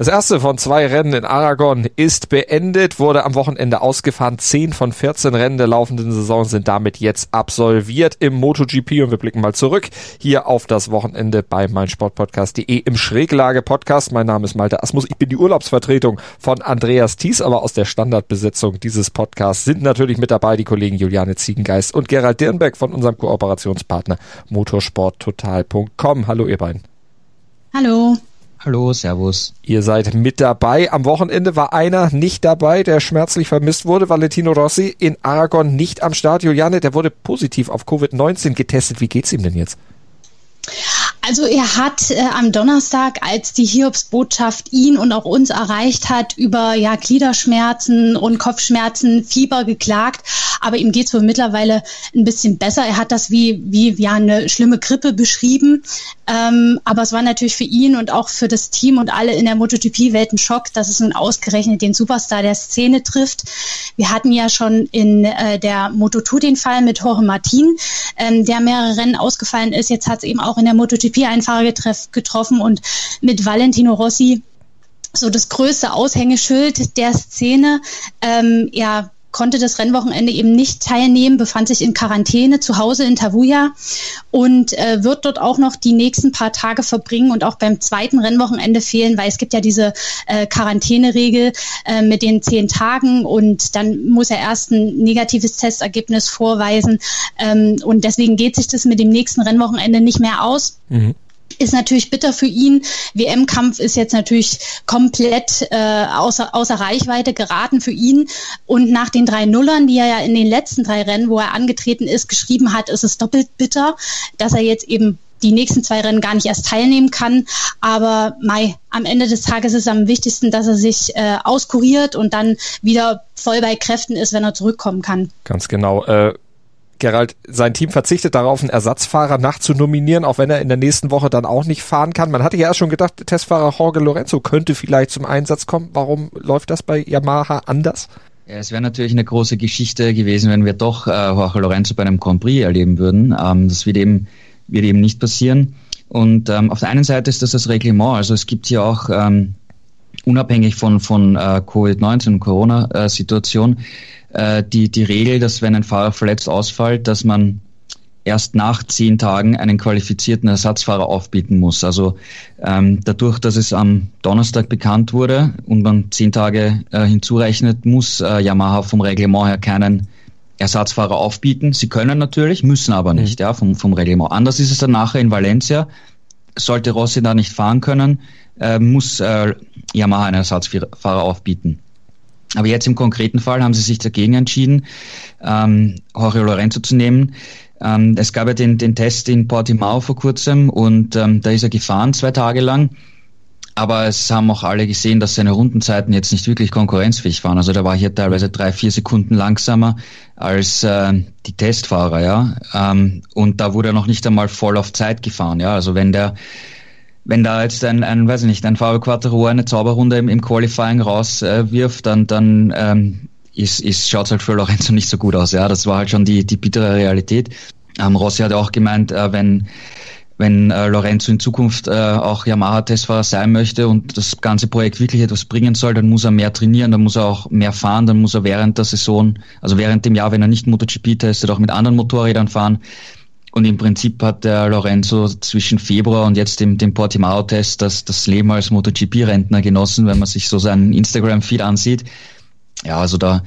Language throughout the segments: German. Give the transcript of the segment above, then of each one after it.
Das erste von zwei Rennen in Aragon ist beendet, wurde am Wochenende ausgefahren. Zehn von 14 Rennen der laufenden Saison sind damit jetzt absolviert im MotoGP und wir blicken mal zurück hier auf das Wochenende bei meinsportpodcast.de im Schräglage-Podcast. Mein Name ist Malte Asmus. Ich bin die Urlaubsvertretung von Andreas Thies, aber aus der Standardbesetzung dieses Podcasts sind natürlich mit dabei die Kollegen Juliane Ziegengeist und Gerald Dirnbeck von unserem Kooperationspartner motorsporttotal.com. Hallo ihr beiden. Hallo. Hallo, Servus. Ihr seid mit dabei. Am Wochenende war einer nicht dabei, der schmerzlich vermisst wurde. Valentino Rossi in Aragon nicht am Start. Juliane, der wurde positiv auf Covid-19 getestet. Wie geht's ihm denn jetzt? Also er hat äh, am Donnerstag, als die Hiobsbotschaft ihn und auch uns erreicht hat, über ja Gliederschmerzen und Kopfschmerzen, Fieber geklagt. Aber ihm geht's wohl mittlerweile ein bisschen besser. Er hat das wie, wie ja eine schlimme Grippe beschrieben. Ähm, aber es war natürlich für ihn und auch für das Team und alle in der MotoGP-Welt ein Schock, dass es nun ausgerechnet den Superstar der Szene trifft. Wir hatten ja schon in äh, der Moto2 den Fall mit Jorge Martin, ähm, der mehrere Rennen ausgefallen ist. Jetzt hat es eben auch in der MotoGP-Einfahrer getroffen und mit Valentino Rossi so das größte Aushängeschild der Szene. Ähm, ja, konnte das Rennwochenende eben nicht teilnehmen, befand sich in Quarantäne zu Hause in Tavuja und äh, wird dort auch noch die nächsten paar Tage verbringen und auch beim zweiten Rennwochenende fehlen, weil es gibt ja diese äh, Quarantäneregel äh, mit den zehn Tagen und dann muss er erst ein negatives Testergebnis vorweisen ähm, und deswegen geht sich das mit dem nächsten Rennwochenende nicht mehr aus. Mhm ist natürlich bitter für ihn. WM-Kampf ist jetzt natürlich komplett äh, außer, außer Reichweite geraten für ihn. Und nach den drei Nullern, die er ja in den letzten drei Rennen, wo er angetreten ist, geschrieben hat, ist es doppelt bitter, dass er jetzt eben die nächsten zwei Rennen gar nicht erst teilnehmen kann. Aber Mai, am Ende des Tages ist es am wichtigsten, dass er sich äh, auskuriert und dann wieder voll bei Kräften ist, wenn er zurückkommen kann. Ganz genau. Äh Gerald, sein Team verzichtet darauf, einen Ersatzfahrer nachzunominieren, auch wenn er in der nächsten Woche dann auch nicht fahren kann. Man hatte ja erst schon gedacht, Testfahrer Jorge Lorenzo könnte vielleicht zum Einsatz kommen. Warum läuft das bei Yamaha anders? Ja, es wäre natürlich eine große Geschichte gewesen, wenn wir doch äh, Jorge Lorenzo bei einem Grand Prix erleben würden. Ähm, das wird eben, wird eben nicht passieren. Und ähm, auf der einen Seite ist das das Reglement. Also es gibt hier auch ähm, unabhängig von, von äh, Covid-19 und Corona-Situation äh, die, die Regel, dass wenn ein Fahrer verletzt ausfällt, dass man erst nach zehn Tagen einen qualifizierten Ersatzfahrer aufbieten muss. Also ähm, dadurch, dass es am Donnerstag bekannt wurde und man zehn Tage äh, hinzurechnet, muss äh, Yamaha vom Reglement her keinen Ersatzfahrer aufbieten. Sie können natürlich, müssen aber nicht, mhm. ja, vom, vom Reglement. Anders ist es dann nachher in Valencia. Sollte Rossi da nicht fahren können, äh, muss äh, Yamaha einen Ersatzfahrer aufbieten. Aber jetzt im konkreten Fall haben sie sich dagegen entschieden, ähm, Jorge Lorenzo zu nehmen. Ähm, es gab ja den, den Test in Portimao vor kurzem und ähm, da ist er gefahren zwei Tage lang. Aber es haben auch alle gesehen, dass seine Rundenzeiten jetzt nicht wirklich konkurrenzfähig waren. Also da war hier teilweise drei, vier Sekunden langsamer als äh, die Testfahrer, ja. Ähm, und da wurde er noch nicht einmal voll auf Zeit gefahren, ja. Also wenn der wenn da jetzt ein, ein weiß ich nicht, ein Fabio Quattro eine Zauberrunde im, im Qualifying rauswirft, äh, dann, dann ähm, ist, ist, schaut halt für Lorenzo nicht so gut aus. Ja, das war halt schon die, die bittere Realität. Ähm, Rossi hat auch gemeint, äh, wenn, wenn äh, Lorenzo in Zukunft äh, auch Yamaha-Testfahrer sein möchte und das ganze Projekt wirklich etwas bringen soll, dann muss er mehr trainieren, dann muss er auch mehr fahren, dann muss er während der Saison, also während dem Jahr, wenn er nicht MotoGP testet, auch mit anderen Motorrädern fahren. Und im Prinzip hat der Lorenzo zwischen Februar und jetzt dem, dem Portimao-Test das, das Leben als MotoGP-Rentner genossen, wenn man sich so seinen Instagram-Feed ansieht. Ja, also da,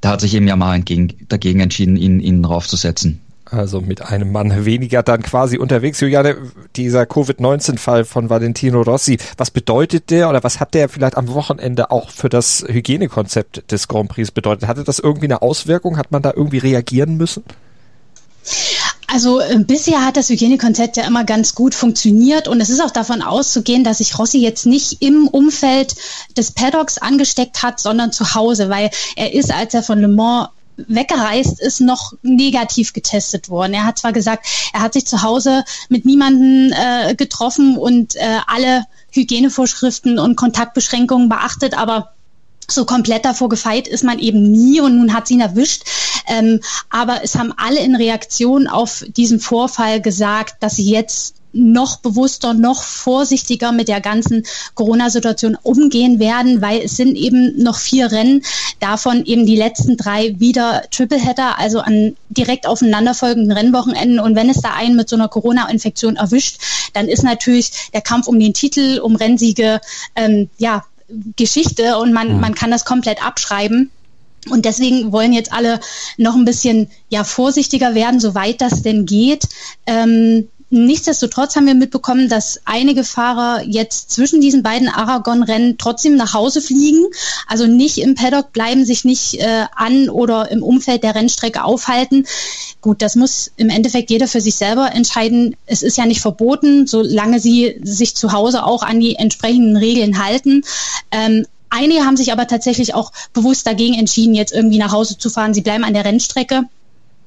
da hat sich eben Yamaha entgegen, dagegen entschieden, ihn, ihn raufzusetzen. Also mit einem Mann weniger dann quasi unterwegs. Juliane, dieser Covid-19-Fall von Valentino Rossi, was bedeutet der oder was hat der vielleicht am Wochenende auch für das Hygienekonzept des Grand Prix bedeutet? Hatte das irgendwie eine Auswirkung? Hat man da irgendwie reagieren müssen? Also äh, bisher hat das Hygienekonzept ja immer ganz gut funktioniert und es ist auch davon auszugehen, dass sich Rossi jetzt nicht im Umfeld des Paddocks angesteckt hat, sondern zu Hause, weil er ist, als er von Le Mans weggereist ist, noch negativ getestet worden. Er hat zwar gesagt, er hat sich zu Hause mit niemanden äh, getroffen und äh, alle Hygienevorschriften und Kontaktbeschränkungen beachtet, aber so komplett davor gefeit ist man eben nie und nun hat sie ihn erwischt. Ähm, aber es haben alle in Reaktion auf diesen Vorfall gesagt, dass sie jetzt noch bewusster, noch vorsichtiger mit der ganzen Corona-Situation umgehen werden, weil es sind eben noch vier Rennen, davon eben die letzten drei wieder Tripleheader, also an direkt aufeinanderfolgenden Rennwochenenden. Und wenn es da einen mit so einer Corona-Infektion erwischt, dann ist natürlich der Kampf um den Titel, um Rennsiege, ähm, ja, Geschichte und man, mhm. man kann das komplett abschreiben. Und deswegen wollen jetzt alle noch ein bisschen ja vorsichtiger werden, soweit das denn geht. Ähm, Nichtsdestotrotz haben wir mitbekommen, dass einige Fahrer jetzt zwischen diesen beiden Aragon-Rennen trotzdem nach Hause fliegen, also nicht im Paddock bleiben, sich nicht äh, an oder im Umfeld der Rennstrecke aufhalten. Gut, das muss im Endeffekt jeder für sich selber entscheiden. Es ist ja nicht verboten, solange sie sich zu Hause auch an die entsprechenden Regeln halten. Ähm, Einige haben sich aber tatsächlich auch bewusst dagegen entschieden, jetzt irgendwie nach Hause zu fahren. Sie bleiben an der Rennstrecke.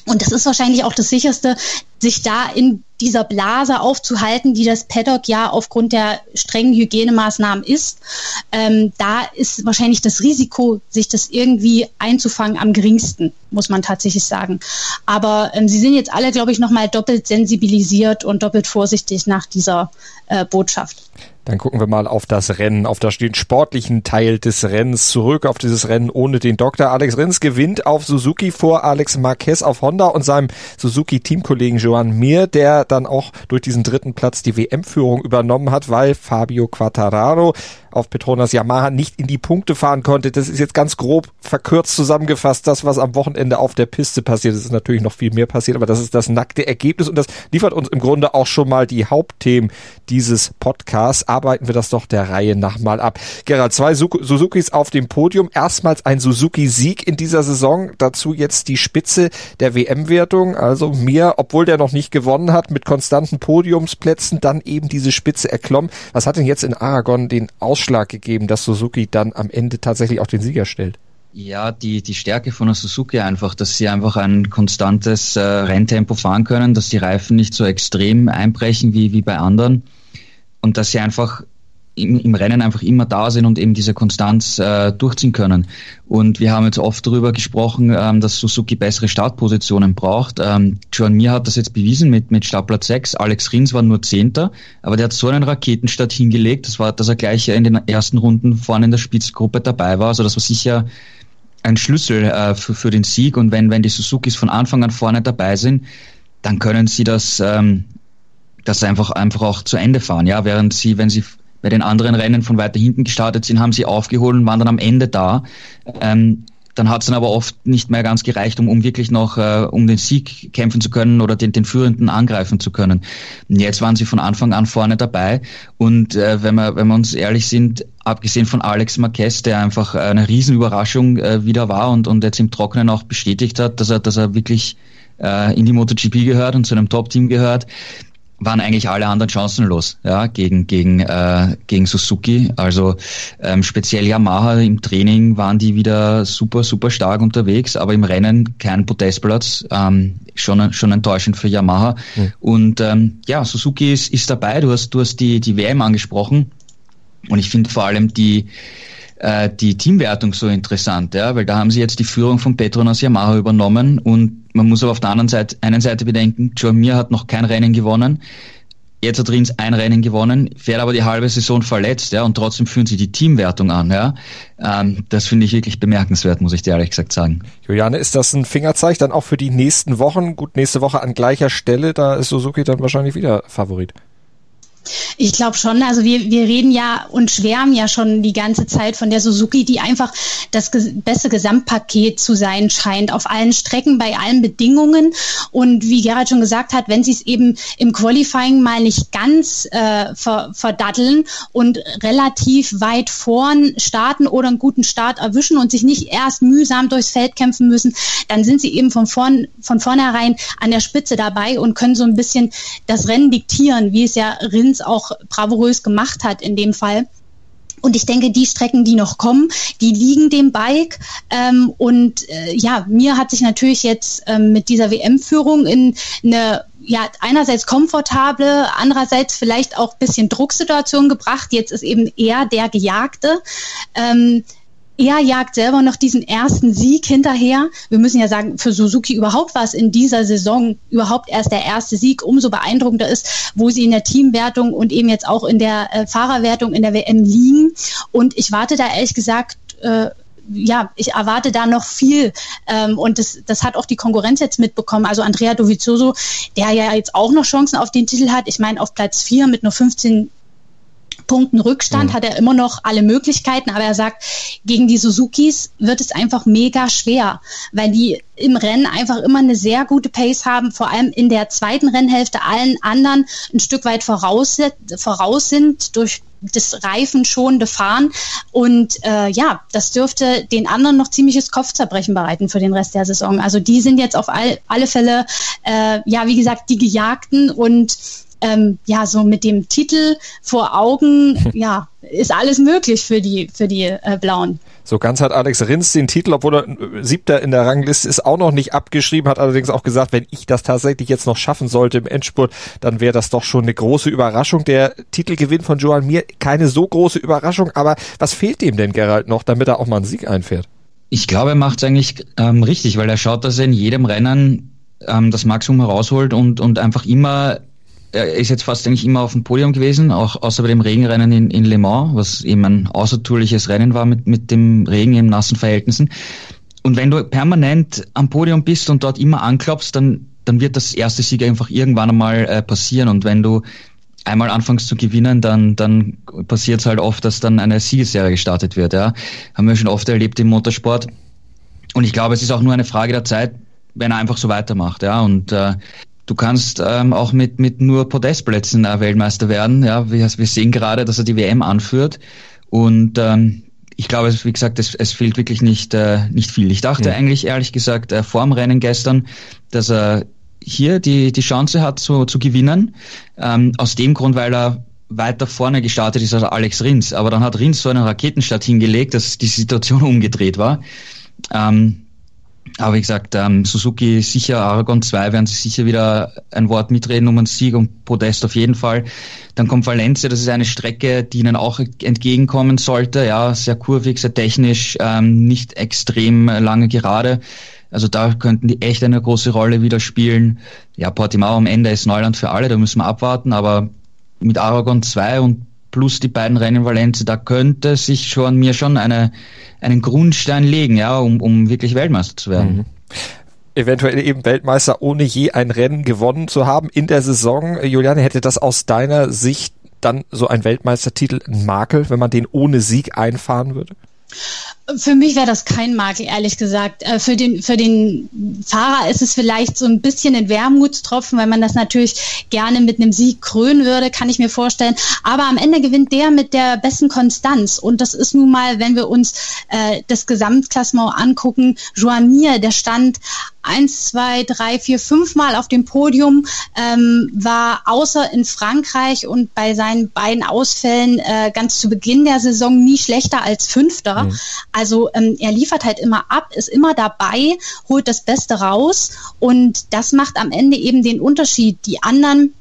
Und das ist wahrscheinlich auch das sicherste, sich da in dieser Blase aufzuhalten, die das Paddock ja aufgrund der strengen Hygienemaßnahmen ist. Ähm, da ist wahrscheinlich das Risiko, sich das irgendwie einzufangen, am geringsten, muss man tatsächlich sagen. Aber ähm, sie sind jetzt alle, glaube ich, nochmal doppelt sensibilisiert und doppelt vorsichtig nach dieser äh, Botschaft. Dann gucken wir mal auf das Rennen, auf das den sportlichen Teil des Rennens zurück, auf dieses Rennen ohne den Doktor. Alex Rins gewinnt auf Suzuki vor Alex Marquez auf Honda und seinem Suzuki-Teamkollegen Joan Mir, der dann auch durch diesen dritten Platz die WM-Führung übernommen hat, weil Fabio Quattararo auf Petronas Yamaha nicht in die Punkte fahren konnte. Das ist jetzt ganz grob verkürzt zusammengefasst, das, was am Wochenende auf der Piste passiert. Es ist natürlich noch viel mehr passiert, aber das ist das nackte Ergebnis und das liefert uns im Grunde auch schon mal die Hauptthemen dieses Podcasts. Arbeiten wir das doch der Reihe nach mal ab. Gerald, zwei Suzukis auf dem Podium. Erstmals ein Suzuki-Sieg in dieser Saison. Dazu jetzt die Spitze der WM-Wertung. Also mir, obwohl der noch nicht gewonnen hat, mit konstanten Podiumsplätzen dann eben diese Spitze erklommen. Was hat denn jetzt in Aragon den Ausschlag Ausschlag gegeben, dass Suzuki dann am Ende tatsächlich auch den Sieger stellt? Ja, die, die Stärke von der Suzuki einfach, dass sie einfach ein konstantes äh, Renntempo fahren können, dass die Reifen nicht so extrem einbrechen wie, wie bei anderen und dass sie einfach im, im Rennen einfach immer da sind und eben diese Konstanz äh, durchziehen können. Und wir haben jetzt oft darüber gesprochen, ähm, dass Suzuki bessere Startpositionen braucht. Ähm, John Mir hat das jetzt bewiesen mit, mit Startplatz 6. Alex Rins war nur Zehnter, aber der hat so einen Raketenstart hingelegt, das war, dass er gleich in den ersten Runden vorne in der Spitzgruppe dabei war. Also das war sicher ein Schlüssel äh, für, für den Sieg. Und wenn, wenn die Suzukis von Anfang an vorne dabei sind, dann können sie das, ähm, das einfach, einfach auch zu Ende fahren. Ja, während sie, wenn sie bei den anderen Rennen von weiter hinten gestartet sind, haben sie aufgeholt und waren dann am Ende da. Ähm, dann hat es dann aber oft nicht mehr ganz gereicht, um, um wirklich noch äh, um den Sieg kämpfen zu können oder den, den Führenden angreifen zu können. Und jetzt waren sie von Anfang an vorne dabei und äh, wenn, wir, wenn wir uns ehrlich sind, abgesehen von Alex Marquez, der einfach eine Riesenüberraschung äh, wieder war und, und jetzt im Trockenen auch bestätigt hat, dass er, dass er wirklich äh, in die MotoGP gehört und zu einem Top-Team gehört, waren eigentlich alle anderen chancenlos ja, gegen, gegen, äh, gegen Suzuki. Also ähm, speziell Yamaha im Training waren die wieder super, super stark unterwegs, aber im Rennen kein Podestplatz. Ähm, schon, schon enttäuschend für Yamaha. Mhm. Und ähm, ja, Suzuki ist, ist dabei. Du hast, du hast die, die WM angesprochen. Und ich finde vor allem die, äh, die Teamwertung so interessant, ja, weil da haben sie jetzt die Führung von Petronas Yamaha übernommen und man muss aber auf der anderen Seite, einen Seite bedenken, Joe Mir hat noch kein Rennen gewonnen. Jetzt hat Rins ein Rennen gewonnen, fährt aber die halbe Saison verletzt, ja, und trotzdem führen sie die Teamwertung an, ja. Ähm, das finde ich wirklich bemerkenswert, muss ich dir ehrlich gesagt sagen. Juliane, ist das ein Fingerzeig dann auch für die nächsten Wochen? Gut, nächste Woche an gleicher Stelle, da ist Suzuki dann wahrscheinlich wieder Favorit. Ich glaube schon. Also wir, wir reden ja und schwärmen ja schon die ganze Zeit von der Suzuki, die einfach das beste Gesamtpaket zu sein scheint, auf allen Strecken, bei allen Bedingungen. Und wie Gerhard schon gesagt hat, wenn sie es eben im Qualifying mal nicht ganz äh, ver, verdatteln und relativ weit vorn starten oder einen guten Start erwischen und sich nicht erst mühsam durchs Feld kämpfen müssen, dann sind sie eben von, vorn, von vornherein an der Spitze dabei und können so ein bisschen das Rennen diktieren, wie es ja Rins auch bravourös gemacht hat in dem Fall. Und ich denke, die Strecken, die noch kommen, die liegen dem Bike. Ähm, und äh, ja, mir hat sich natürlich jetzt ähm, mit dieser WM-Führung in eine ja, einerseits komfortable, andererseits vielleicht auch bisschen Drucksituation gebracht. Jetzt ist eben eher der Gejagte. Ähm, er jagt selber noch diesen ersten Sieg hinterher. Wir müssen ja sagen, für Suzuki überhaupt was in dieser Saison überhaupt erst der erste Sieg umso beeindruckender ist, wo sie in der Teamwertung und eben jetzt auch in der äh, Fahrerwertung in der WM liegen. Und ich warte da ehrlich gesagt äh, ja, ich erwarte da noch viel. Ähm, und das, das hat auch die Konkurrenz jetzt mitbekommen. Also Andrea Dovizioso, der ja jetzt auch noch Chancen auf den Titel hat. Ich meine, auf Platz vier mit nur 15 Punkten Rückstand mhm. hat er immer noch alle Möglichkeiten, aber er sagt, gegen die Suzukis wird es einfach mega schwer, weil die im Rennen einfach immer eine sehr gute Pace haben, vor allem in der zweiten Rennhälfte allen anderen ein Stück weit voraus, voraus sind durch das reifenschonende Fahren. Und äh, ja, das dürfte den anderen noch ziemliches Kopfzerbrechen bereiten für den Rest der Saison. Also die sind jetzt auf all, alle Fälle, äh, ja, wie gesagt, die Gejagten und ähm, ja, so mit dem Titel vor Augen, ja, ist alles möglich für die, für die äh, Blauen. So ganz hat Alex Rins den Titel, obwohl er äh, siebter in der Rangliste ist, auch noch nicht abgeschrieben, hat allerdings auch gesagt, wenn ich das tatsächlich jetzt noch schaffen sollte im Endspurt, dann wäre das doch schon eine große Überraschung. Der Titelgewinn von Joan Mir, keine so große Überraschung, aber was fehlt ihm denn Gerald noch, damit er auch mal einen Sieg einfährt? Ich glaube, er macht es eigentlich ähm, richtig, weil er schaut, dass er in jedem Rennen ähm, das Maximum herausholt und, und einfach immer er ist jetzt fast eigentlich immer auf dem Podium gewesen, auch außer bei dem Regenrennen in, in Le Mans, was eben ein außertourliches Rennen war mit, mit dem Regen in nassen Verhältnissen. Und wenn du permanent am Podium bist und dort immer anklopfst, dann, dann wird das erste Sieg einfach irgendwann einmal äh, passieren. Und wenn du einmal anfängst zu gewinnen, dann, dann passiert es halt oft, dass dann eine Siegesserie gestartet wird. Ja. Haben wir schon oft erlebt im Motorsport. Und ich glaube, es ist auch nur eine Frage der Zeit, wenn er einfach so weitermacht. Ja. Und äh, Du kannst ähm, auch mit, mit nur Podestplätzen äh, Weltmeister werden. Ja, wir, wir sehen gerade, dass er die WM anführt. Und ähm, ich glaube, wie gesagt, es, es fehlt wirklich nicht, äh, nicht viel. Ich dachte ja. eigentlich, ehrlich gesagt, äh, vor dem Rennen gestern, dass er hier die, die Chance hat zu, zu gewinnen. Ähm, aus dem Grund, weil er weiter vorne gestartet ist als Alex Rins. Aber dann hat Rins so einen Raketenstart hingelegt, dass die Situation umgedreht war. Ähm, aber wie gesagt, ähm, Suzuki sicher, Aragon 2 werden sie sicher wieder ein Wort mitreden um einen Sieg und Podest auf jeden Fall. Dann kommt Valencia, das ist eine Strecke, die ihnen auch entgegenkommen sollte. Ja, sehr kurvig, sehr technisch, ähm, nicht extrem lange gerade. Also da könnten die echt eine große Rolle wieder spielen. Ja, Portimao am Ende ist Neuland für alle, da müssen wir abwarten, aber mit Aragon 2 und plus die beiden Rennen in Valencia, da könnte sich schon mir schon eine, einen Grundstein legen, ja, um, um wirklich Weltmeister zu werden. Mhm eventuell eben Weltmeister, ohne je ein Rennen gewonnen zu haben in der Saison. Juliane, hätte das aus deiner Sicht dann so ein Weltmeistertitel ein Makel, wenn man den ohne Sieg einfahren würde? Für mich wäre das kein Makel, ehrlich gesagt. Äh, für den, für den Fahrer ist es vielleicht so ein bisschen ein Wermutstropfen, weil man das natürlich gerne mit einem Sieg krönen würde, kann ich mir vorstellen. Aber am Ende gewinnt der mit der besten Konstanz. Und das ist nun mal, wenn wir uns äh, das Gesamtklassement angucken, Joan der stand eins, zwei, drei, vier, fünf Mal auf dem Podium, ähm, war außer in Frankreich und bei seinen beiden Ausfällen äh, ganz zu Beginn der Saison nie schlechter als Fünfter. Mhm. Also ähm, er liefert halt immer ab, ist immer dabei, holt das Beste raus und das macht am Ende eben den Unterschied. Die anderen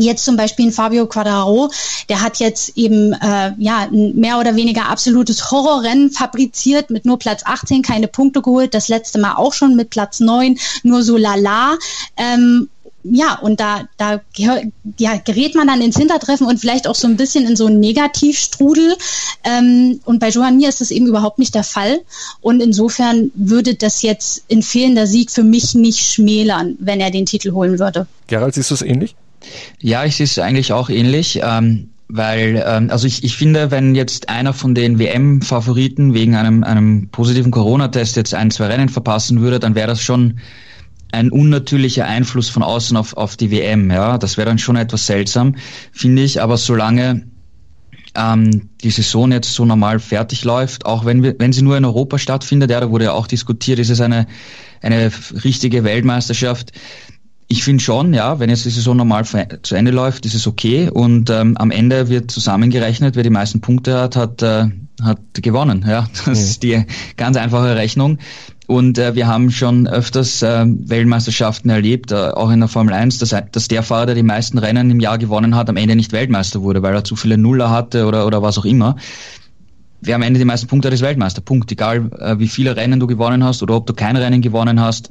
jetzt zum Beispiel ein Fabio Quadraro, der hat jetzt eben äh, ja ein mehr oder weniger absolutes Horrorrennen fabriziert mit nur Platz 18, keine Punkte geholt, das letzte Mal auch schon mit Platz 9, nur so lala. Ähm, ja, und da, da ja, gerät man dann ins Hintertreffen und vielleicht auch so ein bisschen in so einen Negativstrudel. Ähm, und bei Johanni ist das eben überhaupt nicht der Fall. Und insofern würde das jetzt in fehlender Sieg für mich nicht schmälern, wenn er den Titel holen würde. Gerald, siehst du es ähnlich? Ja, ich sehe es eigentlich auch ähnlich. Ähm weil, ähm, also ich, ich finde, wenn jetzt einer von den WM-Favoriten wegen einem, einem positiven Corona-Test jetzt ein, zwei Rennen verpassen würde, dann wäre das schon ein unnatürlicher Einfluss von außen auf, auf die WM. Ja, das wäre dann schon etwas seltsam, finde ich. Aber solange ähm, die Saison jetzt so normal fertig läuft, auch wenn wir, wenn sie nur in Europa stattfindet, ja, da wurde ja auch diskutiert, ist es eine eine richtige Weltmeisterschaft. Ich finde schon, ja, wenn jetzt die Saison normal zu Ende läuft, ist es okay. Und ähm, am Ende wird zusammengerechnet, wer die meisten Punkte hat, hat, äh, hat gewonnen. Ja, das mhm. ist die ganz einfache Rechnung. Und äh, wir haben schon öfters äh, Weltmeisterschaften erlebt, äh, auch in der Formel 1, dass, dass der Fahrer, der die meisten Rennen im Jahr gewonnen hat, am Ende nicht Weltmeister wurde, weil er zu viele Nuller hatte oder, oder was auch immer. Wer am Ende die meisten Punkte hat, ist Weltmeister. Punkt. Egal, äh, wie viele Rennen du gewonnen hast oder ob du kein Rennen gewonnen hast.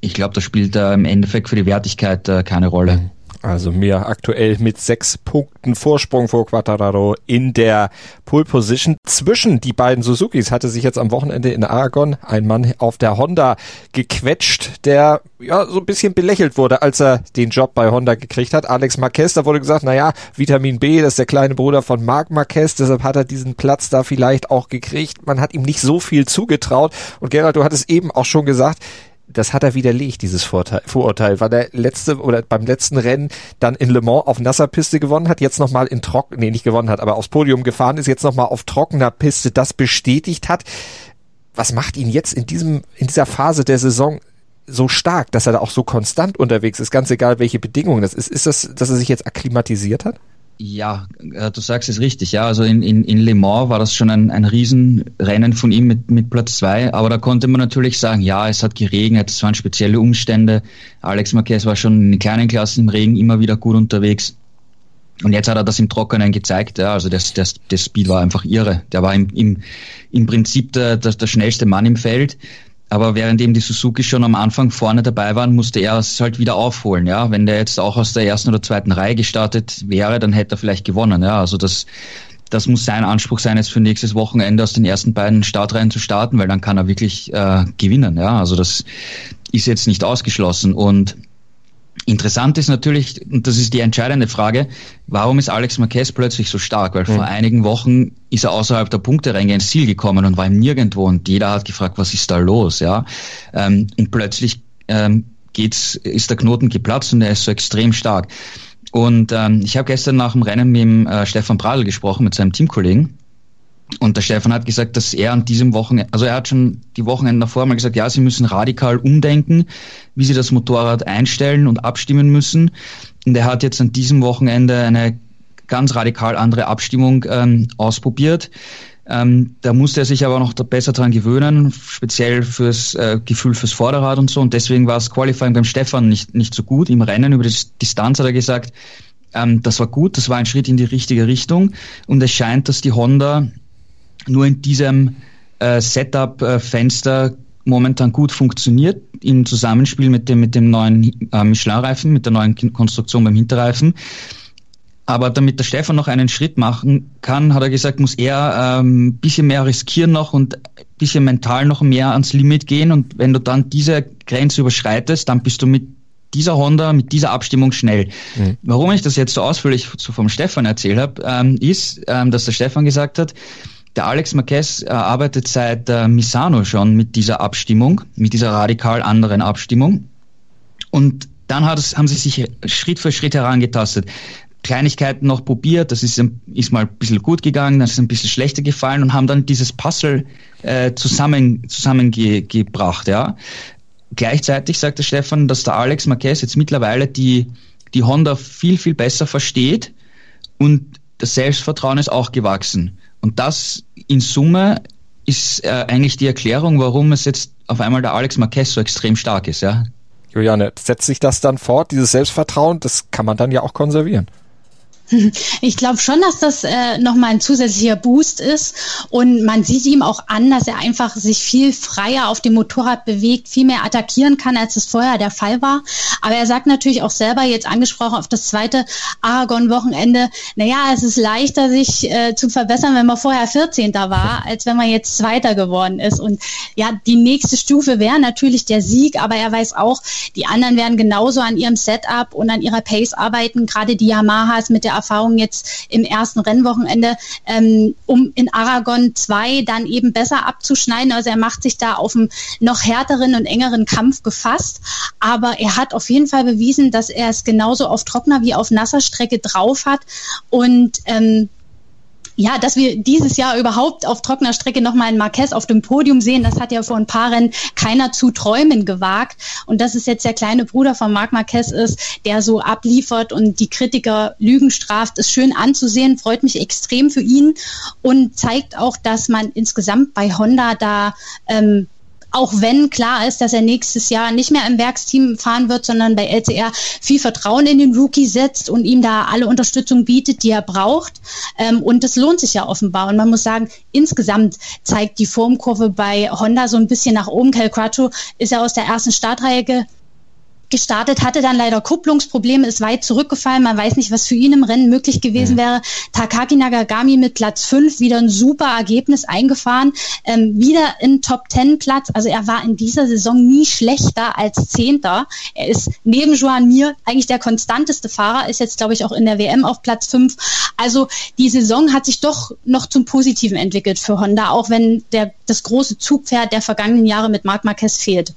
Ich glaube, das spielt äh, im Endeffekt für die Wertigkeit äh, keine Rolle. Also mir aktuell mit sechs Punkten Vorsprung vor Quattararo in der Pole Position. Zwischen die beiden Suzukis hatte sich jetzt am Wochenende in Aragon ein Mann auf der Honda gequetscht, der ja so ein bisschen belächelt wurde, als er den Job bei Honda gekriegt hat. Alex Marquez, da wurde gesagt, naja, Vitamin B, das ist der kleine Bruder von Marc Marquez, deshalb hat er diesen Platz da vielleicht auch gekriegt. Man hat ihm nicht so viel zugetraut. Und Gerald, du hattest eben auch schon gesagt, das hat er widerlegt, dieses Vorteil, Vorurteil, weil der letzte oder beim letzten Rennen dann in Le Mans auf nasser Piste gewonnen hat, jetzt nochmal in trocken, nee, nicht gewonnen hat, aber aufs Podium gefahren ist, jetzt nochmal auf trockener Piste das bestätigt hat. Was macht ihn jetzt in diesem, in dieser Phase der Saison so stark, dass er da auch so konstant unterwegs ist, ganz egal welche Bedingungen das ist? Ist das, dass er sich jetzt akklimatisiert hat? Ja, äh, du sagst es richtig, ja. Also in, in, in Le Mans war das schon ein, ein Riesenrennen von ihm mit, mit Platz zwei. Aber da konnte man natürlich sagen, ja, es hat geregnet, es waren spezielle Umstände. Alex Marquez war schon in den kleinen Klassen im Regen immer wieder gut unterwegs. Und jetzt hat er das im Trockenen gezeigt, ja. Also das, das, das Speed war einfach irre. Der war im, im, im Prinzip der, der, der schnellste Mann im Feld. Aber währenddem die Suzuki schon am Anfang vorne dabei waren, musste er es halt wieder aufholen. Ja, wenn der jetzt auch aus der ersten oder zweiten Reihe gestartet wäre, dann hätte er vielleicht gewonnen. Ja, also das, das muss sein Anspruch sein, jetzt für nächstes Wochenende aus den ersten beiden Startreihen zu starten, weil dann kann er wirklich äh, gewinnen. Ja, also das ist jetzt nicht ausgeschlossen und Interessant ist natürlich, und das ist die entscheidende Frage, warum ist Alex Marquez plötzlich so stark? Weil mhm. vor einigen Wochen ist er außerhalb der Punkteränge ins Ziel gekommen und war ihm nirgendwo und jeder hat gefragt, was ist da los? Ja, ähm, und plötzlich ähm, geht's, ist der Knoten geplatzt und er ist so extrem stark. Und ähm, ich habe gestern nach dem Rennen mit dem, äh, Stefan Pradl gesprochen, mit seinem Teamkollegen. Und der Stefan hat gesagt, dass er an diesem Wochenende, also er hat schon die Wochenende davor mal gesagt, ja, sie müssen radikal umdenken, wie sie das Motorrad einstellen und abstimmen müssen. Und er hat jetzt an diesem Wochenende eine ganz radikal andere Abstimmung ähm, ausprobiert. Ähm, da musste er sich aber noch besser dran gewöhnen, speziell fürs äh, Gefühl fürs Vorderrad und so. Und deswegen war das Qualifying beim Stefan nicht, nicht so gut. Im Rennen über die Distanz hat er gesagt, ähm, das war gut, das war ein Schritt in die richtige Richtung. Und es scheint, dass die Honda nur in diesem äh, Setup-Fenster momentan gut funktioniert im Zusammenspiel mit dem, mit dem neuen äh, Michelin-Reifen, mit der neuen Konstruktion beim Hinterreifen. Aber damit der Stefan noch einen Schritt machen kann, hat er gesagt, muss er ein ähm, bisschen mehr riskieren noch und ein bisschen mental noch mehr ans Limit gehen. Und wenn du dann diese Grenze überschreitest, dann bist du mit dieser Honda, mit dieser Abstimmung schnell. Mhm. Warum ich das jetzt so ausführlich vom Stefan erzählt habe, ähm, ist, ähm, dass der Stefan gesagt hat, der Alex Marquez äh, arbeitet seit äh, Misano schon mit dieser Abstimmung, mit dieser radikal anderen Abstimmung. Und dann es, haben sie sich Schritt für Schritt herangetastet. Kleinigkeiten noch probiert, das ist, ist mal ein bisschen gut gegangen, das ist ein bisschen schlechter gefallen und haben dann dieses Puzzle äh, zusammen, zusammengebracht. Ja. Gleichzeitig sagte Stefan, dass der Alex Marquez jetzt mittlerweile die, die Honda viel, viel besser versteht und das Selbstvertrauen ist auch gewachsen. Und das in Summe ist äh, eigentlich die Erklärung, warum es jetzt auf einmal der Alex Marquez so extrem stark ist, ja. Juliane, setzt sich das dann fort, dieses Selbstvertrauen? Das kann man dann ja auch konservieren. Ich glaube schon, dass das äh, nochmal ein zusätzlicher Boost ist. Und man sieht ihm auch an, dass er einfach sich viel freier auf dem Motorrad bewegt, viel mehr attackieren kann, als es vorher der Fall war. Aber er sagt natürlich auch selber, jetzt angesprochen auf das zweite Aragon-Wochenende, naja, es ist leichter, sich äh, zu verbessern, wenn man vorher 14. war, als wenn man jetzt Zweiter geworden ist. Und ja, die nächste Stufe wäre natürlich der Sieg, aber er weiß auch, die anderen werden genauso an ihrem Setup und an ihrer Pace arbeiten, gerade die Yamahas mit der Erfahrung jetzt im ersten Rennwochenende, ähm, um in Aragon 2 dann eben besser abzuschneiden. Also er macht sich da auf einen noch härteren und engeren Kampf gefasst. Aber er hat auf jeden Fall bewiesen, dass er es genauso auf trockener wie auf nasser Strecke drauf hat. Und ähm, ja, dass wir dieses Jahr überhaupt auf trockener Strecke nochmal einen Marquez auf dem Podium sehen, das hat ja vor ein paar Rennen keiner zu träumen gewagt. Und dass es jetzt der kleine Bruder von Marc Marquez ist, der so abliefert und die Kritiker Lügen straft, ist schön anzusehen, freut mich extrem für ihn und zeigt auch, dass man insgesamt bei Honda da ähm, auch wenn klar ist, dass er nächstes Jahr nicht mehr im Werksteam fahren wird, sondern bei LCR viel Vertrauen in den Rookie setzt und ihm da alle Unterstützung bietet, die er braucht. Ähm, und das lohnt sich ja offenbar. Und man muss sagen, insgesamt zeigt die Formkurve bei Honda so ein bisschen nach oben. Cal Crutchlow ist ja aus der ersten Startreihe gestartet, hatte dann leider Kupplungsprobleme, ist weit zurückgefallen. Man weiß nicht, was für ihn im Rennen möglich gewesen ja. wäre. Takaki Nagagami mit Platz 5 wieder ein super Ergebnis eingefahren, ähm, wieder in Top 10 Platz. Also er war in dieser Saison nie schlechter als Zehnter. Er ist neben Joan Mir eigentlich der konstanteste Fahrer, ist jetzt, glaube ich, auch in der WM auf Platz 5. Also die Saison hat sich doch noch zum Positiven entwickelt für Honda, auch wenn der, das große Zugpferd der vergangenen Jahre mit Marc Marquez fehlt.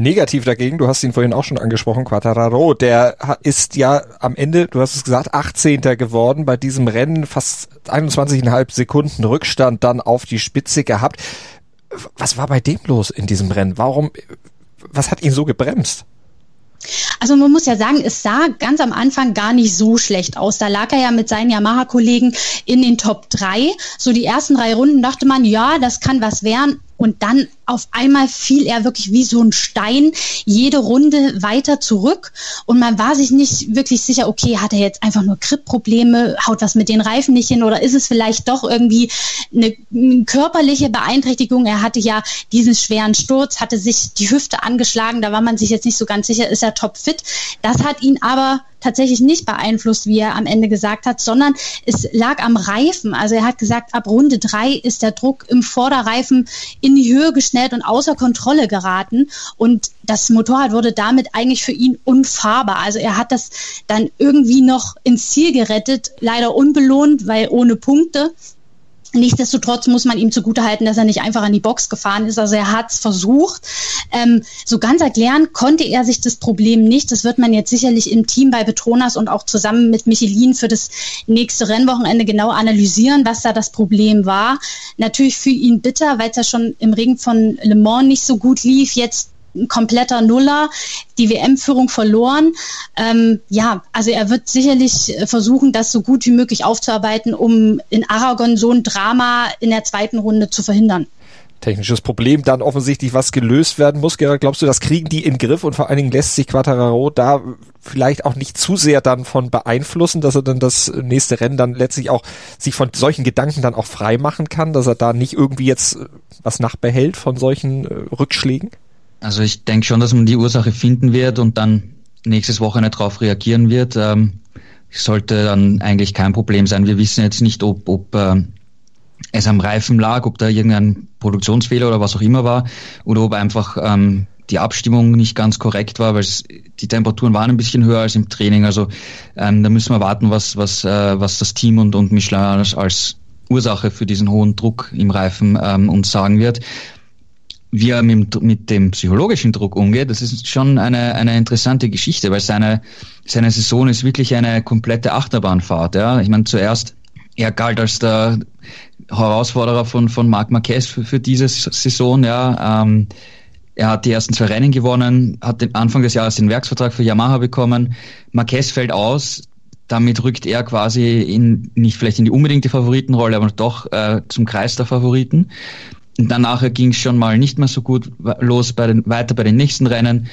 Negativ dagegen, du hast ihn vorhin auch schon angesprochen, Quattararo, der ist ja am Ende, du hast es gesagt, 18. geworden, bei diesem Rennen fast 21,5 Sekunden Rückstand dann auf die Spitze gehabt. Was war bei dem los in diesem Rennen? Warum, was hat ihn so gebremst? Also man muss ja sagen, es sah ganz am Anfang gar nicht so schlecht aus. Da lag er ja mit seinen Yamaha-Kollegen in den Top 3. So die ersten drei Runden dachte man, ja, das kann was werden. Und dann auf einmal fiel er wirklich wie so ein Stein jede Runde weiter zurück. Und man war sich nicht wirklich sicher, okay, hat er jetzt einfach nur Grip-Probleme, haut was mit den Reifen nicht hin oder ist es vielleicht doch irgendwie eine, körperliche Beeinträchtigung? Er hatte ja diesen schweren Sturz, hatte sich die Hüfte angeschlagen, da war man sich jetzt nicht so ganz sicher, ist er topfit. Das hat ihn aber tatsächlich nicht beeinflusst, wie er am Ende gesagt hat, sondern es lag am Reifen. Also er hat gesagt, ab Runde drei ist der Druck im Vorderreifen in die Höhe geschnellt und außer Kontrolle geraten. Und das Motorrad wurde damit eigentlich für ihn unfahrbar. Also er hat das dann irgendwie noch ins Ziel gerettet, leider unbelohnt, weil ohne Punkte. Nichtsdestotrotz muss man ihm zugutehalten, dass er nicht einfach an die Box gefahren ist. Also er hat es versucht. Ähm, so ganz erklären konnte er sich das Problem nicht. Das wird man jetzt sicherlich im Team bei Petronas und auch zusammen mit Michelin für das nächste Rennwochenende genau analysieren, was da das Problem war. Natürlich für ihn bitter, weil es ja schon im Regen von Le Mans nicht so gut lief. Jetzt ein kompletter Nuller, die WM-Führung verloren. Ähm, ja, also er wird sicherlich versuchen, das so gut wie möglich aufzuarbeiten, um in Aragon so ein Drama in der zweiten Runde zu verhindern technisches Problem dann offensichtlich was gelöst werden muss. Gerald, glaubst du, das kriegen die in Griff und vor allen Dingen lässt sich Quattararo da vielleicht auch nicht zu sehr dann von beeinflussen, dass er dann das nächste Rennen dann letztlich auch sich von solchen Gedanken dann auch frei machen kann, dass er da nicht irgendwie jetzt was nachbehält von solchen äh, Rückschlägen? Also ich denke schon, dass man die Ursache finden wird und dann nächstes Wochenende darauf reagieren wird. Ähm, sollte dann eigentlich kein Problem sein. Wir wissen jetzt nicht, ob, ob äh, es am Reifen lag, ob da irgendein Produktionsfehler oder was auch immer war, oder ob einfach ähm, die Abstimmung nicht ganz korrekt war, weil die Temperaturen waren ein bisschen höher als im Training. Also ähm, da müssen wir warten, was, was, äh, was das Team und, und Michelin als, als Ursache für diesen hohen Druck im Reifen ähm, uns sagen wird wie er mit, mit dem psychologischen Druck umgeht, das ist schon eine, eine interessante Geschichte, weil seine, seine Saison ist wirklich eine komplette Achterbahnfahrt. Ja. Ich meine, zuerst, er galt als der Herausforderer von, von Marc Marquez für, für diese Saison. Ja. Ähm, er hat die ersten zwei Rennen gewonnen, hat den Anfang des Jahres den Werksvertrag für Yamaha bekommen. Marquez fällt aus, damit rückt er quasi in, nicht vielleicht in die unbedingte Favoritenrolle, aber doch äh, zum Kreis der Favoriten. Danach ging es schon mal nicht mehr so gut los bei den, weiter bei den nächsten Rennen.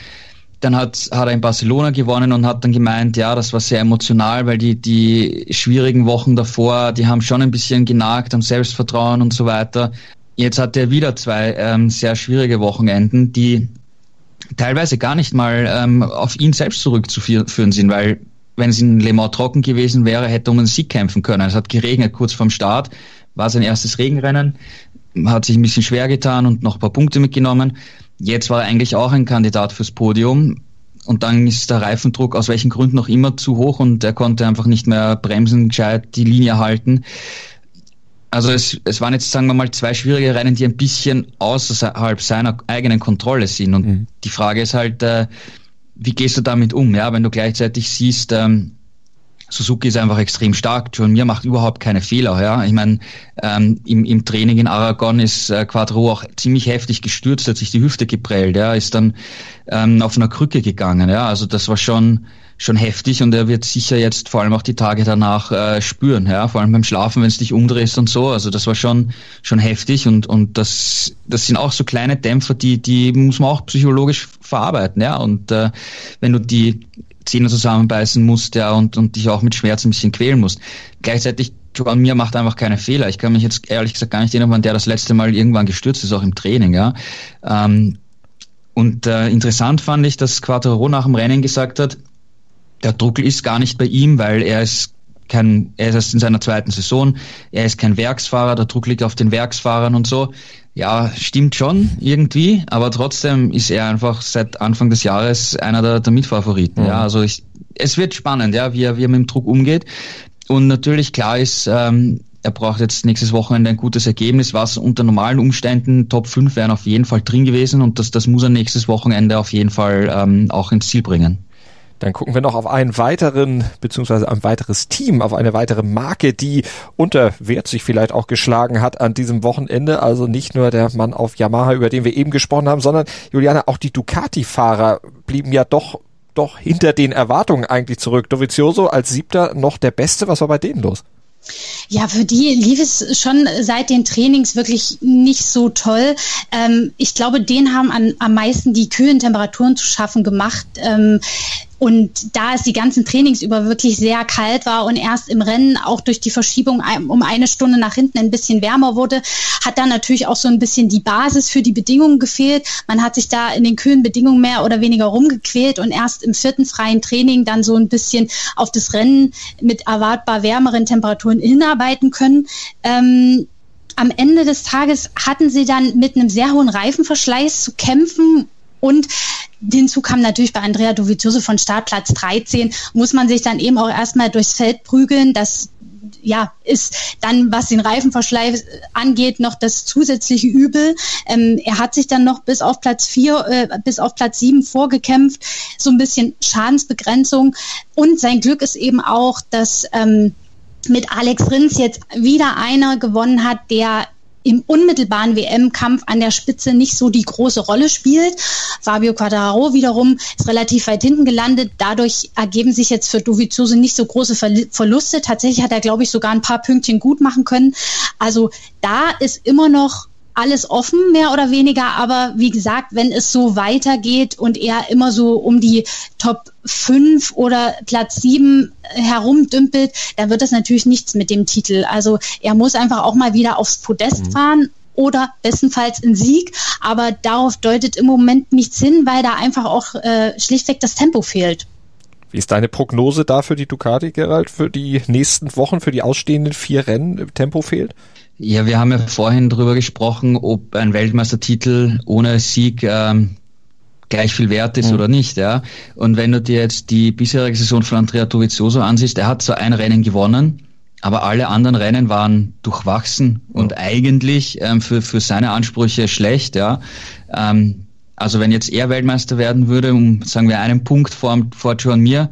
Dann hat, hat er in Barcelona gewonnen und hat dann gemeint, ja, das war sehr emotional, weil die, die schwierigen Wochen davor, die haben schon ein bisschen genagt am Selbstvertrauen und so weiter. Jetzt hat er wieder zwei ähm, sehr schwierige Wochenenden, die teilweise gar nicht mal ähm, auf ihn selbst zurückzuführen sind, weil wenn es in Le Mans trocken gewesen wäre, hätte er um einen Sieg kämpfen können. Es hat geregnet kurz vorm Start, war sein erstes Regenrennen hat sich ein bisschen schwer getan und noch ein paar Punkte mitgenommen. Jetzt war er eigentlich auch ein Kandidat fürs Podium. Und dann ist der Reifendruck aus welchen Gründen auch immer zu hoch und er konnte einfach nicht mehr bremsen, gescheit die Linie halten. Also es, es waren jetzt, sagen wir mal, zwei schwierige Rennen, die ein bisschen außerhalb seiner eigenen Kontrolle sind. Und mhm. die Frage ist halt, äh, wie gehst du damit um? Ja, wenn du gleichzeitig siehst, ähm, Suzuki ist einfach extrem stark. John Mir macht überhaupt keine Fehler. Ja, ich meine, ähm, im, im Training in Aragon ist äh, Quadro auch ziemlich heftig gestürzt, hat sich die Hüfte geprellt. Ja, ist dann ähm, auf einer Krücke gegangen. Ja, also das war schon schon heftig und er wird sicher jetzt vor allem auch die Tage danach äh, spüren. Ja, vor allem beim Schlafen, wenn es dich umdrehst und so. Also das war schon schon heftig und und das das sind auch so kleine Dämpfer, die die muss man auch psychologisch verarbeiten. Ja, und äh, wenn du die Zähne zusammenbeißen musst, ja, und, und dich auch mit Schmerzen ein bisschen quälen musst. Gleichzeitig, Joan Mir macht einfach keine Fehler. Ich kann mich jetzt ehrlich gesagt gar nicht erinnern, wann der das letzte Mal irgendwann gestürzt ist, auch im Training, ja. Ähm, und äh, interessant fand ich, dass Quattro nach dem Rennen gesagt hat, der Druck ist gar nicht bei ihm, weil er ist kein, er ist erst in seiner zweiten Saison, er ist kein Werksfahrer, der Druck liegt auf den Werksfahrern und so. Ja, stimmt schon irgendwie, aber trotzdem ist er einfach seit Anfang des Jahres einer der, der Mitfavoriten. Mhm. Ja, also ich, es wird spannend, ja, wie er, wie er mit dem Druck umgeht. Und natürlich klar ist, ähm, er braucht jetzt nächstes Wochenende ein gutes Ergebnis, was unter normalen Umständen Top 5 wären auf jeden Fall drin gewesen und das, das muss er nächstes Wochenende auf jeden Fall ähm, auch ins Ziel bringen. Dann gucken wir noch auf einen weiteren, beziehungsweise ein weiteres Team, auf eine weitere Marke, die unter Wert sich vielleicht auch geschlagen hat an diesem Wochenende. Also nicht nur der Mann auf Yamaha, über den wir eben gesprochen haben, sondern Juliana, auch die Ducati-Fahrer blieben ja doch, doch hinter den Erwartungen eigentlich zurück. Dovizioso als Siebter noch der Beste. Was war bei denen los? Ja, für die lief es schon seit den Trainings wirklich nicht so toll. Ähm, ich glaube, denen haben an, am meisten die kühlen Temperaturen zu schaffen gemacht. Ähm, und da es die ganzen Trainings über wirklich sehr kalt war und erst im Rennen auch durch die Verschiebung um eine Stunde nach hinten ein bisschen wärmer wurde, hat dann natürlich auch so ein bisschen die Basis für die Bedingungen gefehlt. Man hat sich da in den kühlen Bedingungen mehr oder weniger rumgequält und erst im vierten freien Training dann so ein bisschen auf das Rennen mit erwartbar wärmeren Temperaturen hinarbeiten können. Ähm, am Ende des Tages hatten sie dann mit einem sehr hohen Reifenverschleiß zu kämpfen und Hinzu kam natürlich bei Andrea Dovizioso von Startplatz 13, muss man sich dann eben auch erstmal durchs Feld prügeln. Das ja, ist dann, was den Reifenverschleiß angeht, noch das zusätzliche Übel. Ähm, er hat sich dann noch bis auf Platz vier, äh, bis auf Platz sieben vorgekämpft, so ein bisschen Schadensbegrenzung. Und sein Glück ist eben auch, dass ähm, mit Alex Rins jetzt wieder einer gewonnen hat, der im unmittelbaren WM-Kampf an der Spitze nicht so die große Rolle spielt. Fabio Quadraro wiederum ist relativ weit hinten gelandet. Dadurch ergeben sich jetzt für Dovizioso nicht so große Verluste. Tatsächlich hat er, glaube ich, sogar ein paar Pünktchen gut machen können. Also da ist immer noch alles offen, mehr oder weniger. Aber wie gesagt, wenn es so weitergeht und er immer so um die Top 5 oder Platz 7 herumdümpelt, dann wird das natürlich nichts mit dem Titel. Also er muss einfach auch mal wieder aufs Podest mhm. fahren oder bestenfalls in Sieg. Aber darauf deutet im Moment nichts hin, weil da einfach auch äh, schlichtweg das Tempo fehlt. Wie ist deine Prognose da für die Ducati, Gerald, für die nächsten Wochen, für die ausstehenden vier Rennen? Tempo fehlt? Ja, wir haben ja vorhin darüber gesprochen, ob ein Weltmeistertitel ohne Sieg ähm, gleich viel wert ist mhm. oder nicht. Ja. Und wenn du dir jetzt die bisherige Saison von Andrea Dovizioso ansiehst, er hat so ein Rennen gewonnen, aber alle anderen Rennen waren durchwachsen mhm. und eigentlich ähm, für, für seine Ansprüche schlecht. Ja. Ähm, also wenn jetzt er Weltmeister werden würde, um sagen wir einen Punkt vor, vor Joan Mir,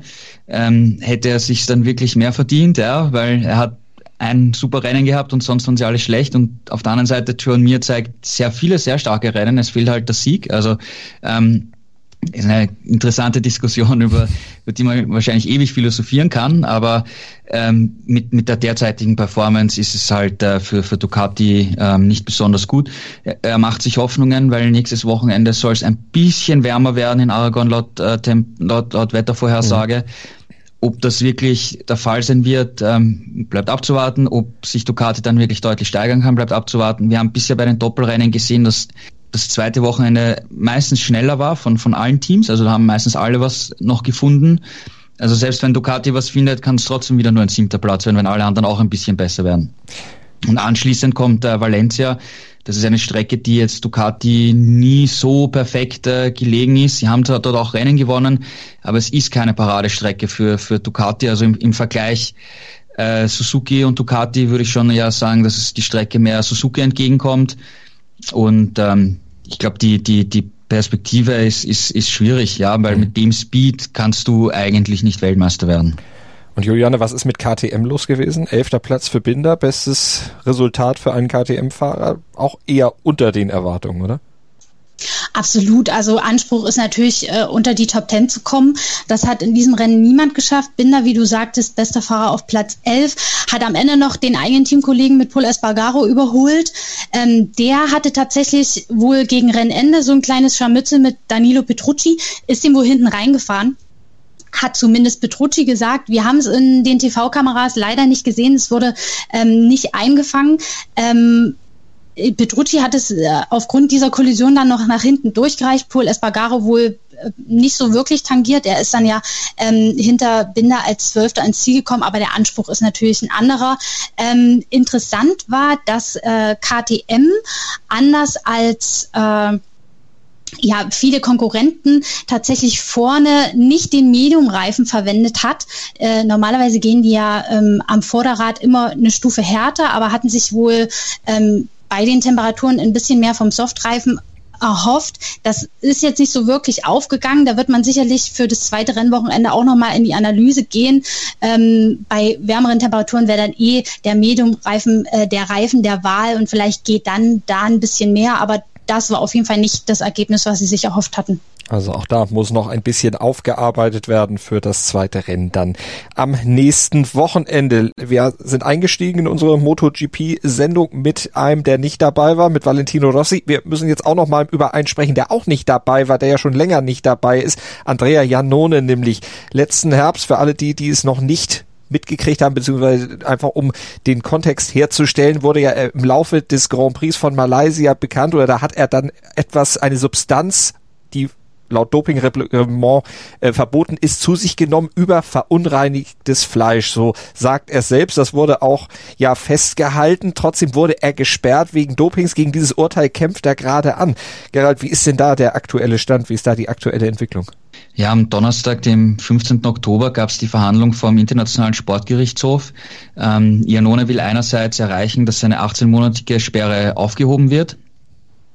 ähm, hätte er sich dann wirklich mehr verdient, ja, weil er hat ein super Rennen gehabt und sonst waren sie alle schlecht. Und auf der anderen Seite, Joan Mir zeigt sehr viele, sehr starke Rennen. Es fehlt halt der Sieg. Also ähm, ist eine interessante Diskussion, über, über die man wahrscheinlich ewig philosophieren kann, aber ähm, mit, mit der derzeitigen Performance ist es halt äh, für, für Ducati ähm, nicht besonders gut. Er, er macht sich Hoffnungen, weil nächstes Wochenende soll es ein bisschen wärmer werden in Aragon laut, äh, laut, laut Wettervorhersage. Mhm. Ob das wirklich der Fall sein wird, ähm, bleibt abzuwarten. Ob sich Ducati dann wirklich deutlich steigern kann, bleibt abzuwarten. Wir haben bisher bei den Doppelrennen gesehen, dass das zweite Wochenende meistens schneller war von, von allen Teams. Also da haben meistens alle was noch gefunden. Also selbst wenn Ducati was findet, kann es trotzdem wieder nur ein siebter Platz werden, wenn alle anderen auch ein bisschen besser werden. Und anschließend kommt äh, Valencia. Das ist eine Strecke, die jetzt Ducati nie so perfekt äh, gelegen ist. Sie haben dort auch Rennen gewonnen, aber es ist keine Paradestrecke für, für Ducati. Also im, im Vergleich äh, Suzuki und Ducati würde ich schon ja sagen, dass es die Strecke mehr Suzuki entgegenkommt. Und ähm, ich glaube, die, die, die Perspektive ist, ist, ist schwierig, ja, weil mhm. mit dem Speed kannst du eigentlich nicht Weltmeister werden. Und Juliane, was ist mit KTM los gewesen? Elfter Platz für Binder, bestes Resultat für einen KTM-Fahrer, auch eher unter den Erwartungen, oder? Absolut. Also Anspruch ist natürlich, äh, unter die Top Ten zu kommen. Das hat in diesem Rennen niemand geschafft. Binder, wie du sagtest, bester Fahrer auf Platz 11, hat am Ende noch den eigenen Teamkollegen mit Paul Espargaro überholt. Ähm, der hatte tatsächlich wohl gegen Rennende so ein kleines Scharmützel mit Danilo Petrucci, ist ihm wohl hinten reingefahren hat zumindest Petrucci gesagt. Wir haben es in den TV-Kameras leider nicht gesehen. Es wurde ähm, nicht eingefangen. Ähm, Petrucci hat es äh, aufgrund dieser Kollision dann noch nach hinten durchgereicht. Paul Espargaro wohl äh, nicht so wirklich tangiert. Er ist dann ja ähm, hinter Binder als Zwölfter ins Ziel gekommen, aber der Anspruch ist natürlich ein anderer. Ähm, interessant war, dass äh, KTM anders als äh, ja, viele Konkurrenten tatsächlich vorne nicht den Medium-Reifen verwendet hat. Äh, normalerweise gehen die ja ähm, am Vorderrad immer eine Stufe härter, aber hatten sich wohl ähm, bei den Temperaturen ein bisschen mehr vom Softreifen erhofft. Das ist jetzt nicht so wirklich aufgegangen. Da wird man sicherlich für das zweite Rennwochenende auch nochmal in die Analyse gehen. Ähm, bei wärmeren Temperaturen wäre dann eh der Medium-Reifen äh, der Reifen der Wahl und vielleicht geht dann da ein bisschen mehr. Aber das war auf jeden Fall nicht das Ergebnis, was sie sich erhofft hatten. Also auch da muss noch ein bisschen aufgearbeitet werden für das zweite Rennen dann am nächsten Wochenende. Wir sind eingestiegen in unsere MotoGP-Sendung mit einem, der nicht dabei war, mit Valentino Rossi. Wir müssen jetzt auch noch mal über einen sprechen, der auch nicht dabei war, der ja schon länger nicht dabei ist. Andrea Janone nämlich letzten Herbst für alle die, die es noch nicht mitgekriegt haben, beziehungsweise einfach um den Kontext herzustellen, wurde ja im Laufe des Grand Prix von Malaysia bekannt oder da hat er dann etwas, eine Substanz, die laut Dopingreglement äh, verboten ist, zu sich genommen über verunreinigtes Fleisch. So sagt er selbst. Das wurde auch ja festgehalten. Trotzdem wurde er gesperrt wegen Dopings. Gegen dieses Urteil kämpft er gerade an. Gerald, wie ist denn da der aktuelle Stand? Wie ist da die aktuelle Entwicklung? Ja, am Donnerstag, dem 15. Oktober, gab es die Verhandlung vom Internationalen Sportgerichtshof. Ähm, Ianone will einerseits erreichen, dass seine 18-monatige Sperre aufgehoben wird.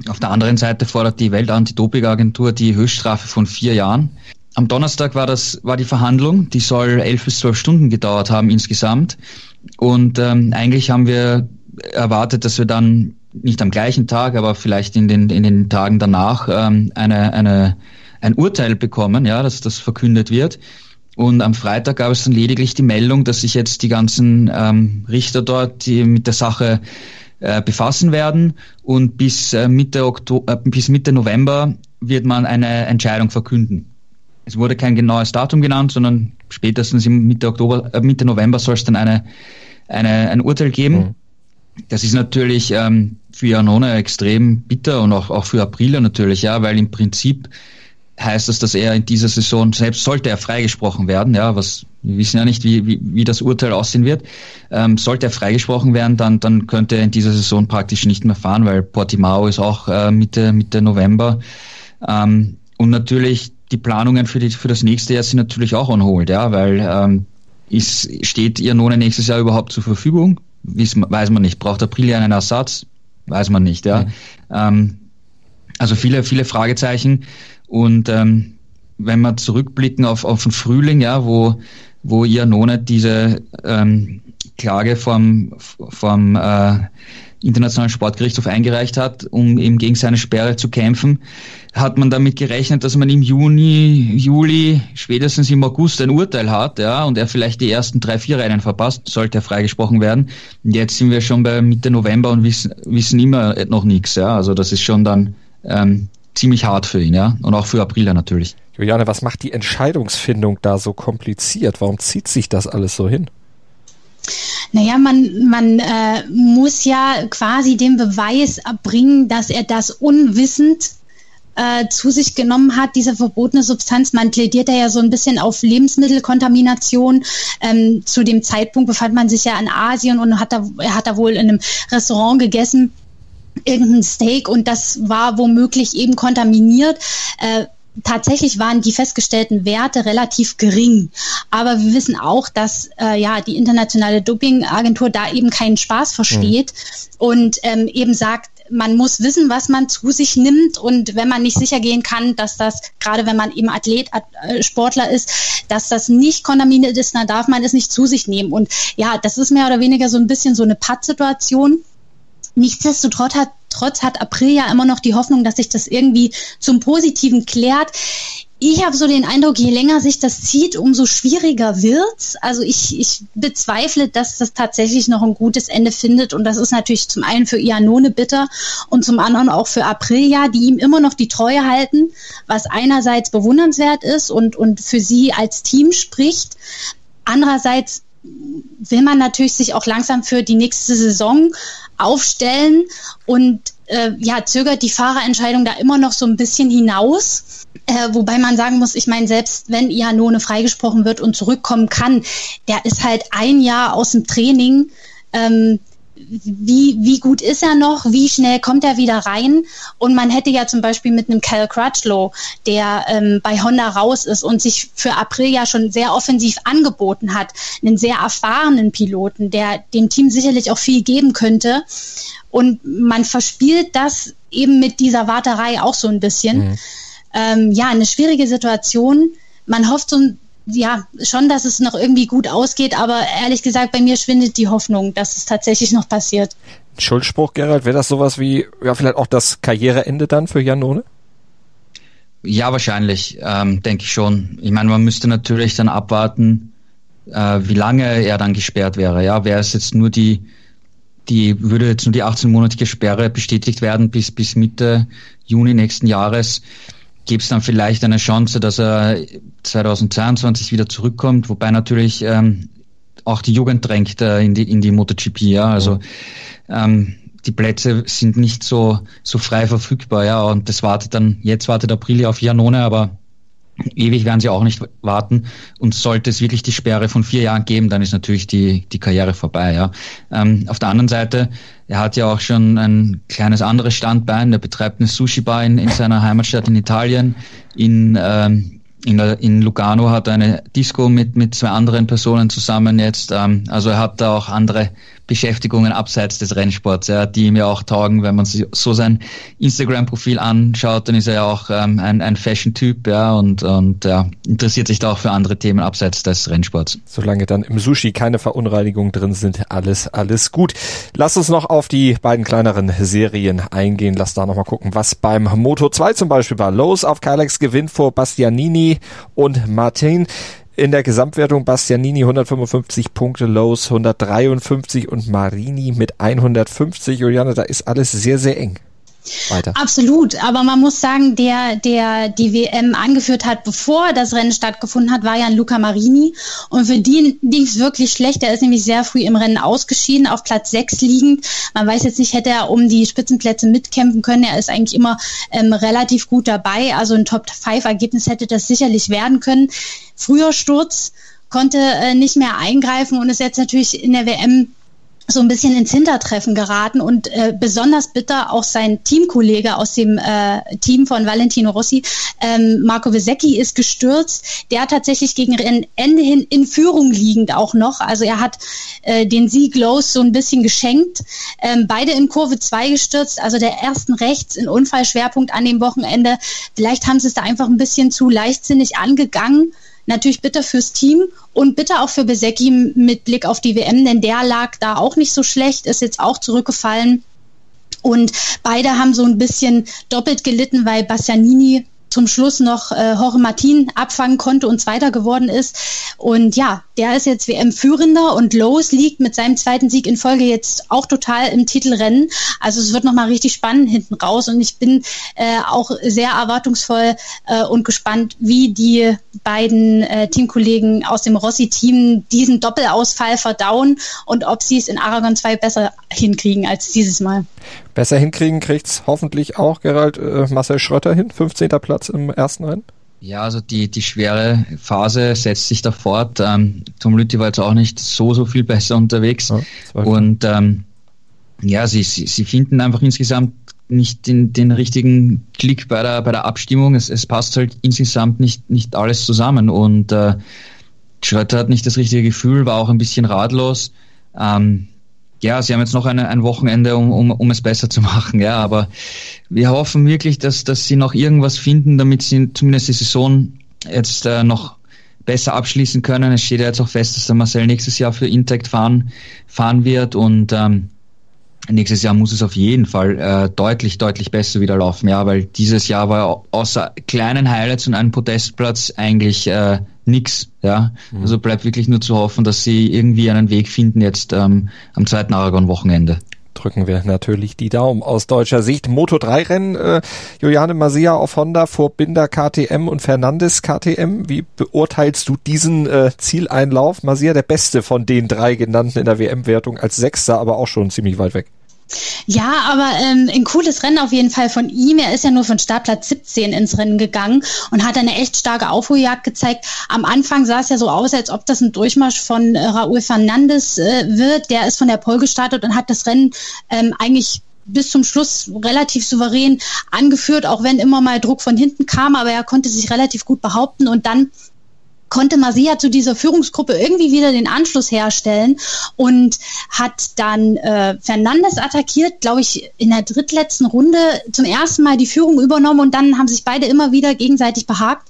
Auf der anderen Seite fordert die Weltantidopingagentur die Höchststrafe von vier Jahren. Am Donnerstag war das war die Verhandlung, die soll elf bis zwölf Stunden gedauert haben insgesamt. Und ähm, eigentlich haben wir erwartet, dass wir dann nicht am gleichen Tag, aber vielleicht in den in den Tagen danach ähm, eine eine ein Urteil bekommen, ja, dass das verkündet wird. Und am Freitag gab es dann lediglich die Meldung, dass sich jetzt die ganzen ähm, Richter dort die mit der Sache äh, befassen werden und bis äh, Mitte, Oktober, äh, bis Mitte November wird man eine Entscheidung verkünden. Es wurde kein genaues Datum genannt, sondern spätestens im Mitte Oktober, Mitte November soll es dann eine, eine, ein Urteil geben. Mhm. Das ist natürlich ähm, für Janone extrem bitter und auch, auch für Aprilia natürlich, ja, weil im Prinzip heißt das, dass er in dieser Saison, selbst sollte er freigesprochen werden, ja, was wir wissen ja nicht, wie, wie, wie das Urteil aussehen wird, ähm, sollte er freigesprochen werden, dann, dann könnte er in dieser Saison praktisch nicht mehr fahren, weil Portimao ist auch äh, Mitte, Mitte November. Ähm, und natürlich die Planungen für, die, für das nächste Jahr sind natürlich auch on hold, ja, weil ähm, ist, steht Ianone nächstes Jahr überhaupt zur Verfügung? Weiß, weiß man nicht. Braucht Aprilia einen Ersatz? Weiß man nicht, ja. Mhm. Ähm, also viele, viele Fragezeichen. Und ähm, wenn wir zurückblicken auf, auf den Frühling, ja, wo, wo Ianone diese ähm, Klage vom, vom äh, Internationalen Sportgerichtshof eingereicht hat, um eben gegen seine Sperre zu kämpfen, hat man damit gerechnet, dass man im Juni, Juli, spätestens im August ein Urteil hat, ja, und er vielleicht die ersten drei, vier Rennen verpasst, sollte er freigesprochen werden. Und jetzt sind wir schon bei Mitte November und wissen, wissen immer noch nichts, ja. Also das ist schon dann ähm, ziemlich hart für ihn, ja. Und auch für Aprilia natürlich. Juliane, was macht die Entscheidungsfindung da so kompliziert? Warum zieht sich das alles so hin? Naja, man, man äh, muss ja quasi den Beweis erbringen, dass er das unwissend äh, zu sich genommen hat, diese verbotene Substanz. Man plädiert ja so ein bisschen auf Lebensmittelkontamination. Ähm, zu dem Zeitpunkt befand man sich ja in Asien und hat da, er hat da wohl in einem Restaurant gegessen irgendein Steak und das war womöglich eben kontaminiert. Äh, tatsächlich waren die festgestellten Werte relativ gering. Aber wir wissen auch, dass äh, ja die internationale Dopingagentur da eben keinen Spaß versteht mhm. und ähm, eben sagt, man muss wissen, was man zu sich nimmt und wenn man nicht sicher gehen kann, dass das, gerade wenn man eben Athlet, äh, Sportler ist, dass das nicht kontaminiert ist, dann darf man es nicht zu sich nehmen. Und ja, das ist mehr oder weniger so ein bisschen so eine Pattsituation. Nichtsdestotrotz hat, trotz hat April ja immer noch die Hoffnung, dass sich das irgendwie zum Positiven klärt ich habe so den Eindruck, je länger sich das zieht, umso schwieriger wird's. Also ich, ich bezweifle, dass das tatsächlich noch ein gutes Ende findet. Und das ist natürlich zum einen für Ianone bitter und zum anderen auch für Aprilia, die ihm immer noch die Treue halten, was einerseits bewundernswert ist und, und für sie als Team spricht. Andererseits will man natürlich sich auch langsam für die nächste Saison aufstellen und äh, ja, zögert die Fahrerentscheidung da immer noch so ein bisschen hinaus. Äh, wobei man sagen muss, ich meine, selbst wenn Ianone freigesprochen wird und zurückkommen kann, der ist halt ein Jahr aus dem Training. Ähm, wie, wie gut ist er noch? Wie schnell kommt er wieder rein? Und man hätte ja zum Beispiel mit einem Cal Crutchlow, der ähm, bei Honda raus ist und sich für April ja schon sehr offensiv angeboten hat, einen sehr erfahrenen Piloten, der dem Team sicherlich auch viel geben könnte. Und man verspielt das eben mit dieser Warterei auch so ein bisschen. Mhm ähm, ja, eine schwierige Situation. Man hofft so, ja, schon, dass es noch irgendwie gut ausgeht, aber ehrlich gesagt, bei mir schwindet die Hoffnung, dass es tatsächlich noch passiert. Schuldspruch, Gerald, wäre das sowas wie, ja, vielleicht auch das Karriereende dann für Janone? Ja, wahrscheinlich, ähm, denke ich schon. Ich meine, man müsste natürlich dann abwarten, äh, wie lange er dann gesperrt wäre. Ja, wäre es jetzt nur die, die würde jetzt nur die 18-monatige Sperre bestätigt werden bis, bis Mitte Juni nächsten Jahres gibt es dann vielleicht eine Chance, dass er 2022 wieder zurückkommt, wobei natürlich ähm, auch die Jugend drängt äh, in die in die MotoGP, ja. Also ähm, die Plätze sind nicht so so frei verfügbar, ja. Und das wartet dann, jetzt wartet Aprilia auf Janone, aber ewig werden sie auch nicht warten. Und sollte es wirklich die Sperre von vier Jahren geben, dann ist natürlich die, die Karriere vorbei. Ja. Ähm, auf der anderen Seite, er hat ja auch schon ein kleines anderes Standbein. Er betreibt eine Sushi-Bar in, in seiner Heimatstadt in Italien. In, ähm, in, in Lugano hat er eine Disco mit, mit zwei anderen Personen zusammen jetzt. Ähm, also er hat da auch andere Beschäftigungen abseits des Rennsports, ja, die ihm ja auch taugen. Wenn man so sein Instagram-Profil anschaut, dann ist er ja auch ähm, ein, ein Fashion-Typ, ja, und, und ja, interessiert sich da auch für andere Themen abseits des Rennsports. Solange dann im Sushi keine Verunreinigungen drin sind, alles, alles gut. Lass uns noch auf die beiden kleineren Serien eingehen. Lass da nochmal gucken, was beim Moto 2 zum Beispiel war. Los auf Kalex gewinnt vor Bastianini und Martin in der Gesamtwertung Bastianini 155 Punkte, Lowe's 153 und Marini mit 150. Juliane, da ist alles sehr, sehr eng. Weiter. Absolut, aber man muss sagen, der, der die WM angeführt hat, bevor das Rennen stattgefunden hat, war ja Luca Marini. Und für den ging es wirklich schlecht. Er ist nämlich sehr früh im Rennen ausgeschieden, auf Platz 6 liegend. Man weiß jetzt nicht, hätte er um die Spitzenplätze mitkämpfen können. Er ist eigentlich immer ähm, relativ gut dabei. Also ein Top-5-Ergebnis hätte das sicherlich werden können. Früher Sturz konnte äh, nicht mehr eingreifen und ist jetzt natürlich in der WM so ein bisschen ins Hintertreffen geraten und äh, besonders bitter auch sein Teamkollege aus dem äh, Team von Valentino Rossi, ähm, Marco Vesecchi, ist gestürzt. Der tatsächlich gegen Ende hin in Führung liegend auch noch. Also er hat äh, den Sieg los so ein bisschen geschenkt. Ähm, beide in Kurve 2 gestürzt, also der ersten rechts in Unfallschwerpunkt an dem Wochenende. Vielleicht haben sie es da einfach ein bisschen zu leichtsinnig angegangen natürlich bitter fürs Team und bitter auch für Besecki mit Blick auf die WM, denn der lag da auch nicht so schlecht, ist jetzt auch zurückgefallen. Und beide haben so ein bisschen doppelt gelitten, weil Bastianini zum Schluss noch äh, Jorge Martin abfangen konnte und Zweiter geworden ist. Und ja, der ist jetzt WM-Führender und Lowe's liegt mit seinem zweiten Sieg in Folge jetzt auch total im Titelrennen. Also es wird nochmal richtig spannend hinten raus und ich bin äh, auch sehr erwartungsvoll äh, und gespannt, wie die beiden äh, Teamkollegen aus dem Rossi-Team diesen Doppelausfall verdauen und ob sie es in Aragon 2 besser hinkriegen als dieses Mal. Besser hinkriegen kriegt's hoffentlich auch Gerald äh, Marcel Schröter hin, 15. Platz im ersten Rennen. Ja, also die, die schwere Phase setzt sich da fort. Ähm, Tom Lüthi war jetzt auch nicht so, so viel besser unterwegs. Ja, und ähm, ja, sie, sie, sie finden einfach insgesamt nicht den, den richtigen Klick bei der, bei der Abstimmung. Es, es passt halt insgesamt nicht, nicht alles zusammen. Und äh, Schröter hat nicht das richtige Gefühl, war auch ein bisschen ratlos. Ähm, ja, sie haben jetzt noch eine, ein Wochenende, um, um, um es besser zu machen, ja, aber wir hoffen wirklich, dass, dass sie noch irgendwas finden, damit sie zumindest die Saison jetzt äh, noch besser abschließen können. Es steht ja jetzt auch fest, dass der Marcel nächstes Jahr für Intact fahren, fahren wird und ähm, nächstes Jahr muss es auf jeden Fall äh, deutlich, deutlich besser wieder laufen, ja, weil dieses Jahr war außer kleinen Highlights und einem Podestplatz eigentlich äh, nix, ja. Mhm. Also bleibt wirklich nur zu hoffen, dass sie irgendwie einen Weg finden jetzt ähm, am zweiten Aragon-Wochenende drücken wir natürlich die Daumen aus deutscher Sicht. Moto 3 Rennen, äh, Juliane Masia auf Honda vor Binder KTM und Fernandes KTM. Wie beurteilst du diesen äh, Zieleinlauf? Masia der beste von den drei genannten in der WM-Wertung als Sechster, aber auch schon ziemlich weit weg. Ja, aber ähm, ein cooles Rennen auf jeden Fall von ihm. Er ist ja nur von Startplatz 17 ins Rennen gegangen und hat eine echt starke Aufholjagd gezeigt. Am Anfang sah es ja so aus, als ob das ein Durchmarsch von äh, Raúl Fernandes äh, wird. Der ist von der Pole gestartet und hat das Rennen ähm, eigentlich bis zum Schluss relativ souverän angeführt, auch wenn immer mal Druck von hinten kam, aber er konnte sich relativ gut behaupten und dann konnte Masia zu dieser Führungsgruppe irgendwie wieder den Anschluss herstellen und hat dann äh, Fernandes attackiert, glaube ich, in der drittletzten Runde zum ersten Mal die Führung übernommen und dann haben sich beide immer wieder gegenseitig behagt.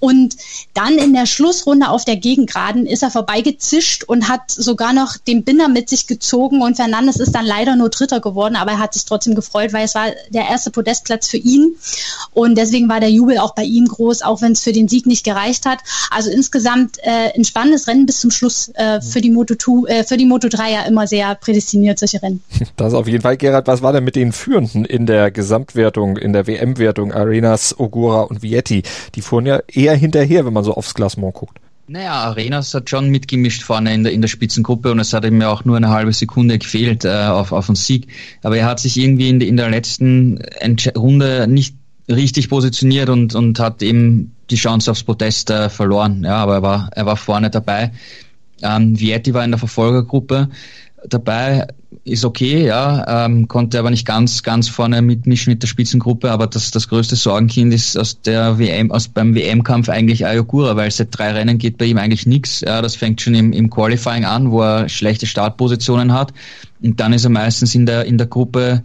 Und dann in der Schlussrunde auf der Gegengraden ist er vorbeigezischt und hat sogar noch den Binder mit sich gezogen und Fernandes ist dann leider nur Dritter geworden, aber er hat sich trotzdem gefreut, weil es war der erste Podestplatz für ihn und deswegen war der Jubel auch bei ihm groß, auch wenn es für den Sieg nicht gereicht hat. Also insgesamt äh, ein spannendes Rennen bis zum Schluss äh, für die Moto 2, äh, für die Moto 3 ja immer sehr prädestiniert, solche Rennen. Das auf jeden Fall, Gerhard. Was war denn mit den Führenden in der Gesamtwertung, in der WM-Wertung? Arenas, Ogura und Vietti. Die fuhren ja eher hinterher, wenn man so aufs Klassement guckt. Naja, Arenas hat schon mitgemischt vorne in der, in der Spitzengruppe und es hat ihm ja auch nur eine halbe Sekunde gefehlt äh, auf, auf einen Sieg. Aber er hat sich irgendwie in, in der letzten Entsch Runde nicht richtig positioniert und, und hat eben die Chance aufs Protest äh, verloren. Ja, aber er war, er war vorne dabei. Ähm, Vietti war in der Verfolgergruppe dabei, ist okay, ja, ähm, konnte aber nicht ganz, ganz vorne mitmischen mit der Spitzengruppe, aber das, das größte Sorgenkind ist aus der WM, aus beim WM-Kampf eigentlich Ayogura, weil seit drei Rennen geht bei ihm eigentlich nichts. Ja, das fängt schon im, im Qualifying an, wo er schlechte Startpositionen hat. Und dann ist er meistens in der, in der Gruppe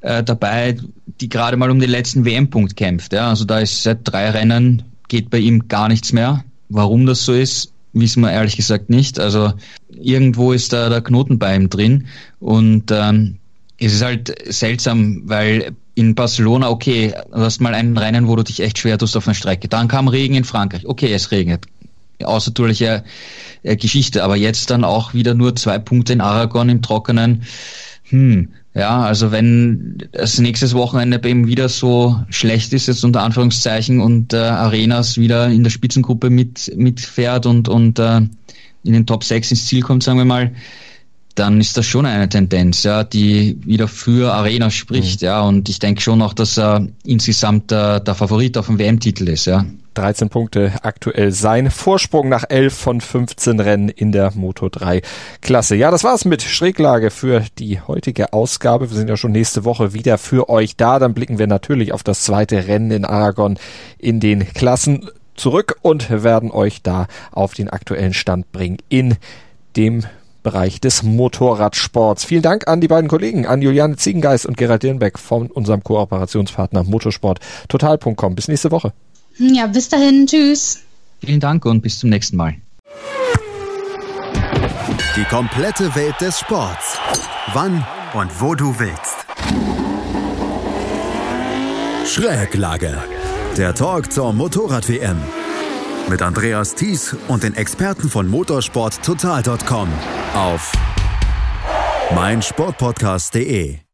äh, dabei, die gerade mal um den letzten WM-Punkt kämpft. Ja. Also da ist seit drei Rennen geht bei ihm gar nichts mehr. Warum das so ist, wissen wir ehrlich gesagt nicht. Also irgendwo ist da der Knoten bei ihm drin und ähm, es ist halt seltsam, weil in Barcelona, okay, du hast mal ein Rennen, wo du dich echt schwer tust auf einer Strecke. Dann kam Regen in Frankreich. Okay, es regnet. Außertourliche äh, Geschichte, aber jetzt dann auch wieder nur zwei Punkte in Aragon im Trockenen. Hm, ja, also wenn das nächstes Wochenende ihm wieder so schlecht ist, jetzt unter Anführungszeichen, und äh, Arenas wieder in der Spitzengruppe mit, mitfährt und, und äh, in den Top 6 ins Ziel kommt, sagen wir mal, dann ist das schon eine Tendenz, ja, die wieder für Arena spricht, mhm. ja, und ich denke schon auch, dass er insgesamt der, der Favorit auf dem WM-Titel ist, ja. 13 Punkte aktuell sein Vorsprung nach 11 von 15 Rennen in der Moto 3 Klasse. Ja, das war's mit Schräglage für die heutige Ausgabe. Wir sind ja schon nächste Woche wieder für euch da. Dann blicken wir natürlich auf das zweite Rennen in Aragon in den Klassen zurück und werden euch da auf den aktuellen Stand bringen in dem Bereich des Motorradsports. Vielen Dank an die beiden Kollegen, an Juliane Ziegengeist und Gerald Dirnbeck von unserem Kooperationspartner motorsporttotal.com. Bis nächste Woche. Ja, bis dahin. Tschüss. Vielen Dank und bis zum nächsten Mal. Die komplette Welt des Sports. Wann und wo du willst. Schräglage. Der Talk zur Motorrad-WM. Mit Andreas Thies und den Experten von motorsporttotal.com auf meinsportpodcast.de.